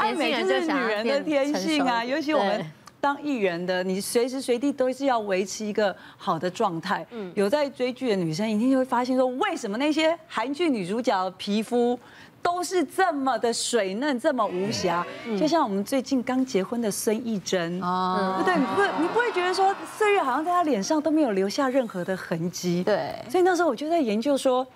爱美就是女人的天性啊，尤其我们当艺人的，你随时随地都是要维持一个好的状态。嗯，有在追剧的女生一定就会发现说，为什么那些韩剧女主角的皮肤都是这么的水嫩，这么无瑕？就像我们最近刚结婚的孙艺珍哦，对，你不你不会觉得说岁月好像在她脸上都没有留下任何的痕迹？对，所以那时候我就在研究说，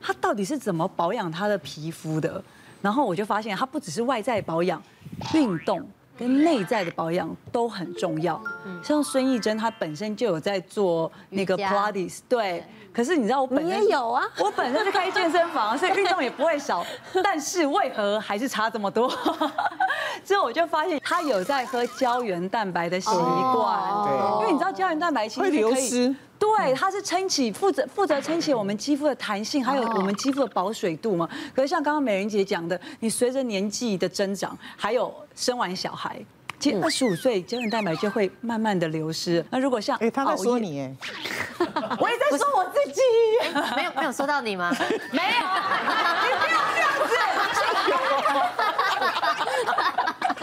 她到底是怎么保养她的皮肤的？然后我就发现，她不只是外在保养，运动跟内在的保养都很重要。像孙艺珍，她本身就有在做那个 Pilates，对。可是你知道我本身也有啊，我本身就开健身房，所以运动也不会少。但是为何还是差这么多？之后我就发现她有在喝胶原蛋白的习惯，对，因为你知道胶原蛋白其实可以会流失。对，它是撑起负责负责撑起我们肌肤的弹性，还有我们肌肤的保水度嘛。可是像刚刚美人姐讲的，你随着年纪的增长，还有生完小孩，其实二十五岁胶原蛋白就会慢慢的流失。那如果像哎，他在说你哎，我也在说我自己，没有没有说到你吗？没有，你不要这样子。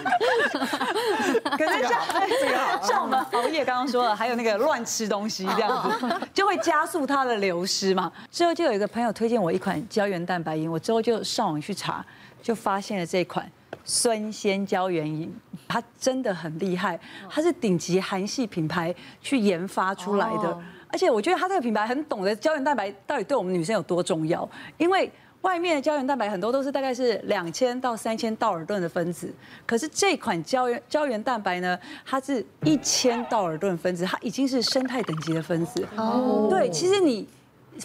可是像 像我们熬夜刚刚说了，还有那个乱吃东西这样子，就会加速它的流失嘛。之后就有一个朋友推荐我一款胶原蛋白饮，我之后就上网去查，就发现了这款酸鲜胶原饮，它真的很厉害，它是顶级韩系品牌去研发出来的，而且我觉得它这个品牌很懂得胶原蛋白到底对我们女生有多重要，因为。外面的胶原蛋白很多都是大概是两千到三千道尔顿的分子，可是这款胶原胶原蛋白呢，它是一千道尔顿分子，它已经是生态等级的分子。哦，对，其实你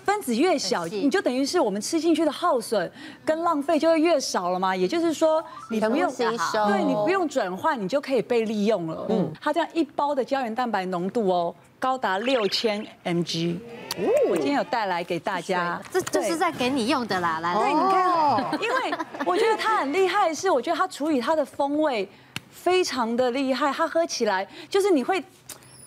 分子越小，你就等于是我们吃进去的耗损跟浪费就会越少了嘛。也就是说，你不用吸收，对，你不用转换，你就可以被利用了。嗯，它这样一包的胶原蛋白浓度哦，高达六千 mg。我今天有带来给大家，这这是在给你用的啦，来，对，你看，因为我觉得它很厉害，是我觉得它处理它的风味非常的厉害，它喝起来就是你会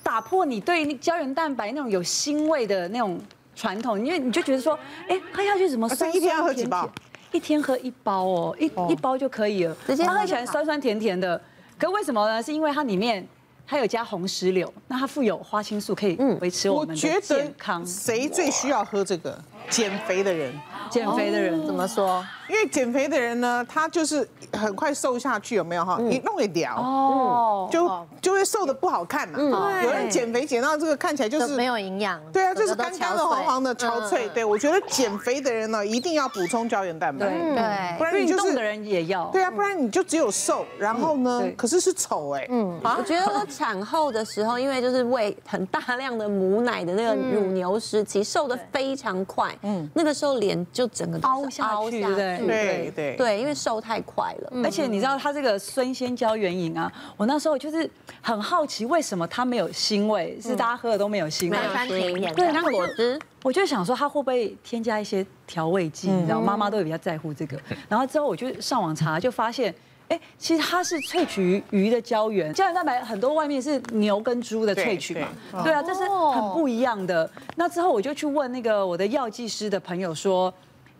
打破你对胶原蛋白那种有腥味的那种传统，因为你就觉得说，哎，喝下去怎么酸酸甜甜？一天要喝几包？一天喝一包哦，一一包就可以了，它喝起来酸酸甜甜的。可为什么呢？是因为它里面。它有加红石榴，那它富有花青素，可以维持我们的健康。谁最需要喝这个？减肥的人，减肥的人怎么说？因为减肥的人呢，他就是很快瘦下去，有没有哈？你弄一掉，哦，就就会瘦的不好看嘛。有人减肥减到这个看起来就是没有营养。对啊，就是干干的、黄黄的、憔悴。对，我觉得减肥的人呢，一定要补充胶原蛋白。对，不然你就是运动的人也要。对啊，不然你就只有瘦，然后呢，可是是丑哎。嗯，我觉得产后的时候，因为就是喂很大量的母奶的那个乳牛时期，瘦的非常快。嗯，那个时候脸就整个凹下去，对不对？对对对，因为瘦太快了。而且你知道它这个孙仙胶原饮啊，我那时候就是很好奇，为什么它没有腥味？是大家喝的都没有腥味？酸。对，那果汁，我就想说它会不会添加一些调味剂？你知道，妈妈都会比较在乎这个。然后之后我就上网查，就发现。哎，其实它是萃取鱼的胶原，胶原蛋白很多外面是牛跟猪的萃取嘛，对，啊，这是很不一样的。那之后我就去问那个我的药剂师的朋友说，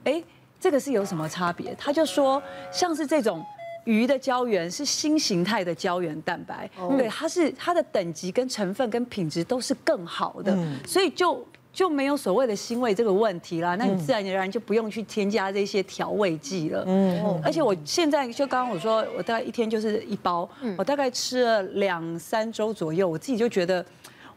哎，这个是有什么差别？他就说，像是这种鱼的胶原是新形态的胶原蛋白，对，它是它的等级跟成分跟品质都是更好的，所以就。就没有所谓的腥味这个问题啦，那你自然而然就不用去添加这些调味剂了。嗯，而且我现在就刚刚我说，我大概一天就是一包，我大概吃了两三周左右，我自己就觉得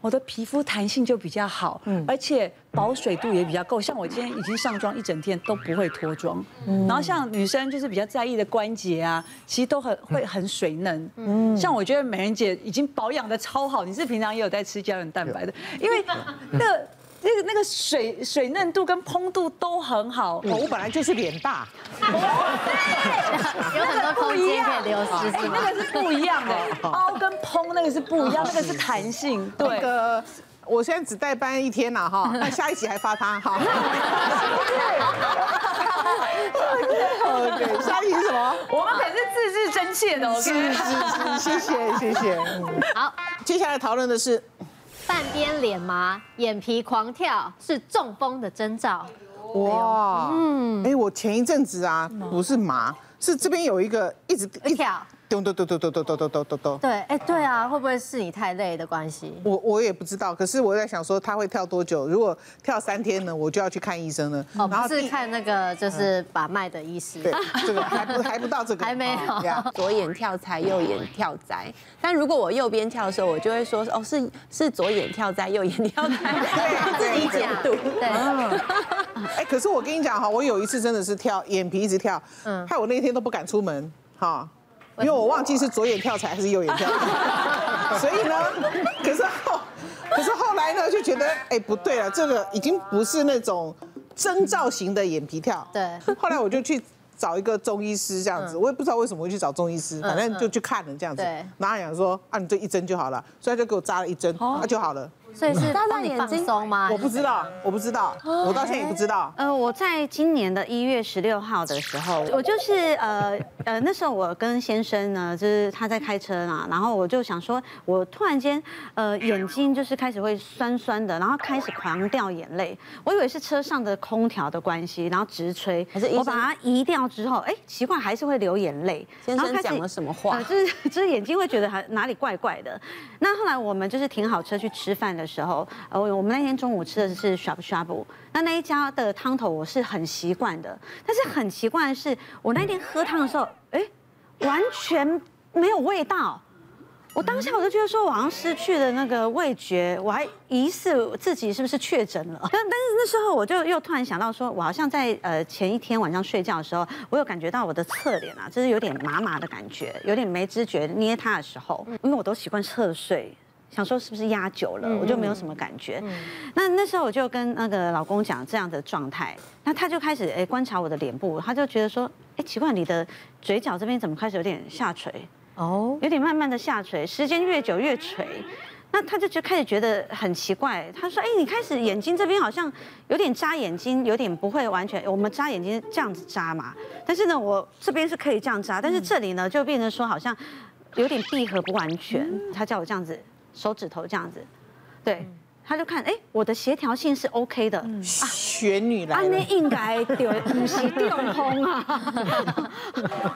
我的皮肤弹性就比较好，嗯。而且保水度也比较够。像我今天已经上妆一整天都不会脱妆，然后像女生就是比较在意的关节啊，其实都很会很水嫩。嗯，像我觉得美人姐已经保养的超好，你是平常也有在吃胶原蛋白的，因为那个。那个那个水水嫩度跟蓬度都很好，我本来就是脸大，有很多空间可以流失，那个是不一样的，凹跟膨那个是不一样，那个是弹性。对，那个我现在只代班一天了哈，那下一集还发他哈。对，下一集是什么？我们可是字字真切的，是是是，谢谢谢谢。好，接下来讨论的是。半边脸麻、眼皮狂跳是中风的征兆。哇，嗯，哎，我前一阵子啊，不是麻，是这边有一个一直一跳，咚咚咚咚咚咚咚咚咚咚。对，哎，对啊，会不会是你太累的关系？我我也不知道，可是我在想说他会跳多久？如果跳三天呢，我就要去看医生了。哦，不是看那个就是把脉的医师。对，这个还不还不到这个，还没有。左眼跳财，右眼跳灾。但如果我右边跳的时候，我就会说哦，是是左眼跳灾，右眼跳财。对，自己解读。对。哎，可是我跟你讲哈，我有一次真的是跳眼皮一直跳，嗯，害我那天都不敢出门哈，因为我忘记是左眼跳财还是右眼跳。财，所以呢，可是后，可是后来呢就觉得哎不对了，这个已经不是那种征兆型的眼皮跳，对，后来我就去找一个中医师这样子，我也不知道为什么会去找中医师，反正就去看了这样子，对，然后讲说啊你这一针就好了，所以他就给我扎了一针，那就好了。所以是 帮你放松吗？我不知道，我不知道，我到现在也不知道。呃，我在今年的一月十六号的时候，我就是呃呃那时候我跟先生呢，就是他在开车嘛，然后我就想说，我突然间呃眼睛就是开始会酸酸的，然后开始狂掉眼泪，我以为是车上的空调的关系，然后直吹，我把它移掉之后，哎，奇怪还是会流眼泪。先生讲了什么话？就是 就是眼睛会觉得还哪里怪怪的。那后来我们就是停好车去吃饭的时候，呃，我们那天中午吃的是 shabu shabu，那那一家的汤头我是很习惯的，但是很奇怪的是，我那天喝汤的时候，哎，完全没有味道。我当下我就觉得说，我好像失去了那个味觉，我还疑似自己是不是确诊了。但但是那时候我就又突然想到说，我好像在呃前一天晚上睡觉的时候，我有感觉到我的侧脸啊，就是有点麻麻的感觉，有点没知觉捏它的时候，因为我都习惯侧睡，想说是不是压久了，我就没有什么感觉。那那时候我就跟那个老公讲这样的状态，那他就开始哎观察我的脸部，他就觉得说，哎奇怪，你的嘴角这边怎么开始有点下垂？哦，有点慢慢的下垂，时间越久越垂，那他就就开始觉得很奇怪。他说：“哎，你开始眼睛这边好像有点扎眼睛，有点不会完全。我们扎眼睛这样子扎嘛，但是呢，我这边是可以这样扎，但是这里呢就变成说好像有点闭合不完全。他叫我这样子，手指头这样子，对。”他就看，哎，我的协调性是 OK 的。嗯、啊，玄女来了。那应该对，不是电通啊。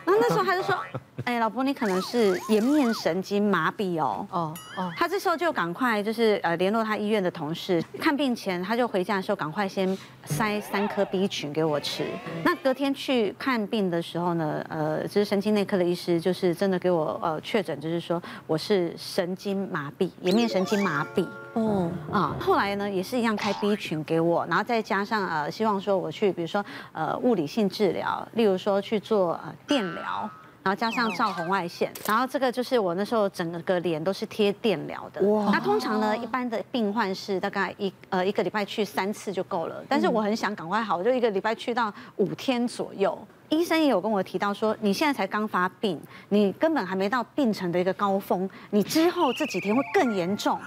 然后那时候他就说，哎，老婆，你可能是颜面神经麻痹哦。哦哦。他这时候就赶快就是呃联络他医院的同事，看病前他就回家的时候赶快先塞三颗 B 群给我吃。那隔天去看病的时候呢，呃，就是神经内科的医师就是真的给我呃确诊，就是说我是神经麻痹，颜面神经麻痹。哦啊，后来呢也是一样开 B 群给我，然后再加上呃，希望说我去，比如说呃物理性治疗，例如说去做呃电疗，然后加上照红外线，然后这个就是我那时候整个脸都是贴电疗的。哇！那通常呢，一般的病患是大概一呃一个礼拜去三次就够了，但是我很想赶快好，我就一个礼拜去到五天左右。医生也有跟我提到说，你现在才刚发病，你根本还没到病程的一个高峰，你之后这几天会更严重。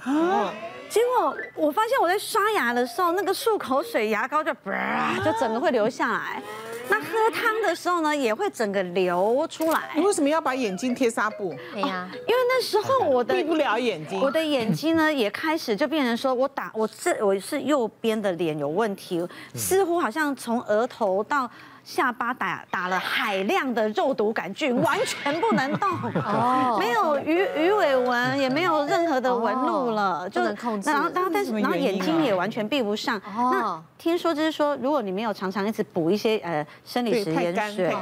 结果我发现我在刷牙的时候，那个漱口水牙膏就就整个会流下来。那喝汤的时候呢，也会整个流出来。你为什么要把眼睛贴纱布？对呀，因为那时候我的 闭不了眼睛，我的眼睛呢也开始就变成说我打我这我是右边的脸有问题，似乎好像从额头到。下巴打打了海量的肉毒杆菌，完全不能动，哦，没有鱼鱼尾纹，也没有任何的纹路了，就能控制。然后，然后，但是，然后眼睛也完全闭不上。那听说就是说，如果你没有常常一直补一些呃生理食盐水，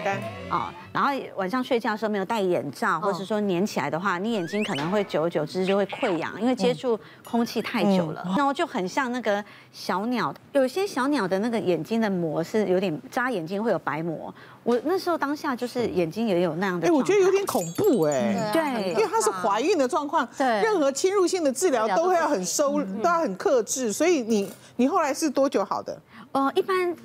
啊，然后晚上睡觉的时候没有戴眼罩，或是说粘起来的话，你眼睛可能会久而久之就会溃疡，因为接触空气太久了。然后就很像那个小鸟，有些小鸟的那个眼睛的膜是有点扎眼睛会有白膜。我那时候当下就是眼睛也有那样的，哎，我觉得有点恐怖哎。对，因为她是怀孕的状况，对，任何侵入性的治疗都会要很收，都要很克制。所以你你后来是多久好的？呃，一般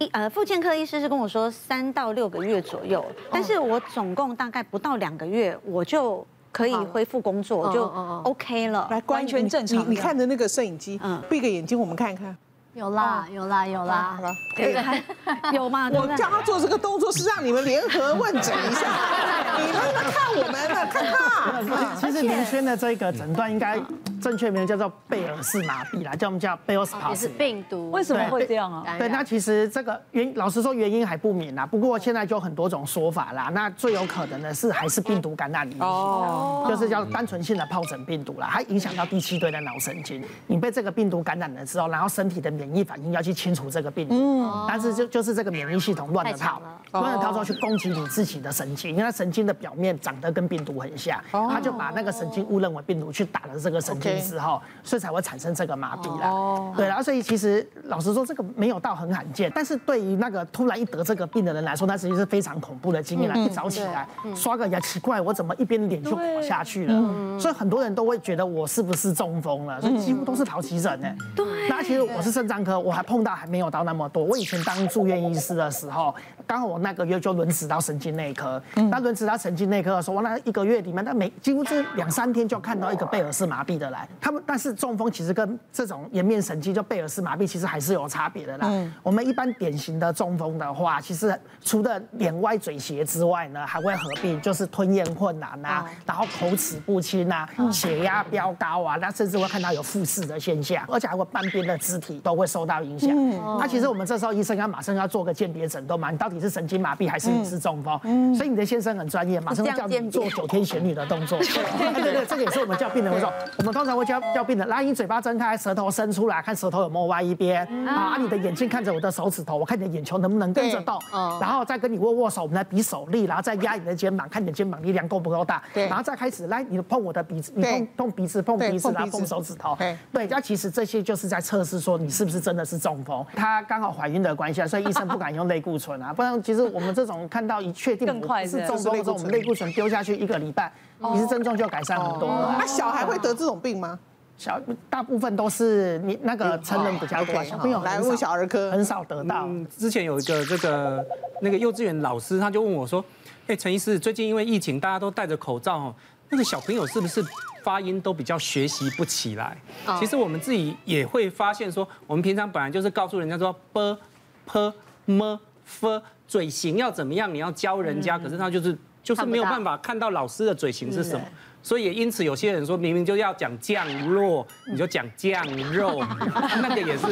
一呃，复健科医师是跟我说三到六个月左右，但是我总共大概不到两个月，我就可以恢复工作，就 OK 了，来，完全正常。你你看着那个摄影机，嗯，闭个眼睛，我们看一看。有啦，有啦，有啦，好了，可以有吗？我叫他做这个动作是让你们联合问诊一下，你们看我们的，看他。其实明轩的这个诊断应该正确名叫做贝尔氏麻痹啦，叫我们叫 Bell's palsy，也是病毒。为什么会这样啊？对，那其实这个原老实说原因还不明啦，不过现在就很多种说法啦。那最有可能的是还是病毒感染引起的，就是叫单纯性的疱疹病毒啦，它影响到第七对的脑神经。你被这个病毒感染了之后，然后身体的免疫反应要去清除这个病毒，但是就就是这个免疫系统乱了套，乱了套之后去攻击你自己的神经，因为它神经的表面长得跟病毒很像，他就把那个神经误认为病毒去打了这个神经之后，所以才会产生这个麻痹啦。对，然后所以其实老实说，这个没有到很罕见，但是对于那个突然一得这个病的人来说，那实际是非常恐怖的经验啦。一早起来刷个牙，奇怪，我怎么一边脸就垮下去了？所以很多人都会觉得我是不是中风了？所以几乎都是跑急诊呢。对，那其实我是肾脏科，我还碰到还没有到那么多。我以前当住院医师的时候，刚好我那个月就轮值到神经内科，那轮值到神经内科的时候，我那一个月里面，那每几乎是两三天就看到一个贝尔氏麻痹的来。他们但是中风其实跟这种颜面神经就贝尔氏麻痹其实还是有差别的啦。我们一般典型的中风的话，其实除了脸歪嘴斜之外呢，还会合并就是吞咽困难啊，然后口齿不清啊，血压飙高啊，那甚至会看到有复视的现象，而且还会半边的肢体都会受到影响。那其实我们这时候医生要马上要做个鉴别诊断嘛，你到底是神经麻痹还是你是中风？所以你的先生很专业，马上叫你做九天玄女的动作。对对对，这个也是我们叫病人会说，我们通常会叫叫病人，来你嘴巴睁开，舌头伸出来，看舌头有没有歪一边啊，你的眼睛看着我的手指头，我看你的眼球能不能跟着动，然后再跟你握握手，我们来比手力，然后再压你的肩膀，看你的肩膀力量够不够大，然后再开始来你碰我的鼻子，你碰碰鼻子碰鼻子，然后碰手指头，对，那其实这些就是在测试说你是不是真的是中风。她刚好怀孕的关系啊，所以医生不敢用类固醇啊，不然其实我们这种看到一确定是中风的时候，我们类固醇丢下去一个礼拜，其实症状就改善很多了。那小孩会得这种病吗？小大部分都是你那个成人比较多，小朋友来问小儿科很少得到。之前有一个这个那个幼稚园老师，他就问我说：“哎，陈医师，最近因为疫情，大家都戴着口罩哦，那个小朋友是不是发音都比较学习不起来？”其实我们自己也会发现说，我们平常本来就是告诉人家说 b p m f 嘴型要怎么样，你要教人家，可是他就是就是没有办法看到老师的嘴型是什么。所以也因此，有些人说明明就要讲降落，你就讲酱肉，那个也是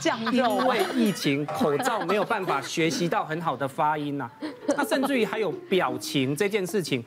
酱肉，因为疫情口罩没有办法学习到很好的发音呐。他甚至于还有表情这件事情，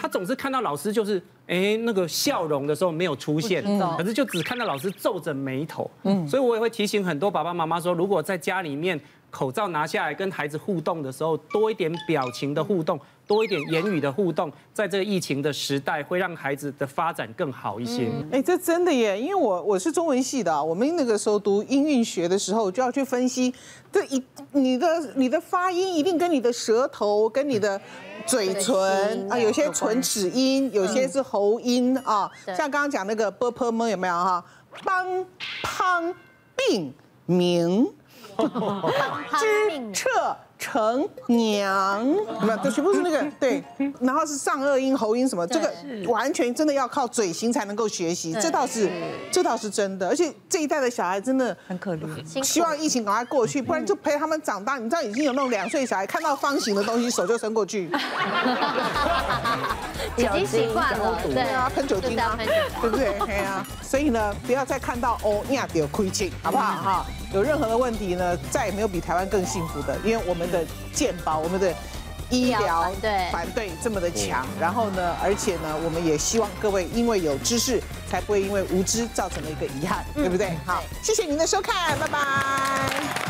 他总是看到老师就是哎那个笑容的时候没有出现，可是就只看到老师皱着眉头。嗯，所以我也会提醒很多爸爸妈妈说，如果在家里面口罩拿下来跟孩子互动的时候，多一点表情的互动，多一点言语的互动，在这个疫情的时代，会让孩子的发展更好一些。哎，这真的耶，因为我我是中文系的，我们那个时候读音韵学的时候，就要去分析这一你的你的发音一定跟你的舌头跟你的。嘴唇啊，有些唇齿音，有些是喉音啊。像刚刚讲那个 b p m 有没有哈？帮、胖、病、名、知、彻。成娘，不，这全部是那个对，然后是上颚音、喉音什么，这个完全真的要靠嘴型才能够学习，这倒是，这倒是真的。而且这一代的小孩真的很可怜，希望疫情赶快过去，不然就陪他们长大。你知道已经有那种两岁小孩看到方形的东西手就伸过去，已经习惯了，对啊，喷酒精啊，对不对？对啊，所以呢，不要再看到哦，那点亏欠，好不好哈？有任何的问题呢，再也没有比台湾更幸福的，因为我们的健保、我们的医疗团队这么的强。然后呢，而且呢，我们也希望各位因为有知识，才不会因为无知造成了一个遗憾，对不对？好，谢谢您的收看，拜拜。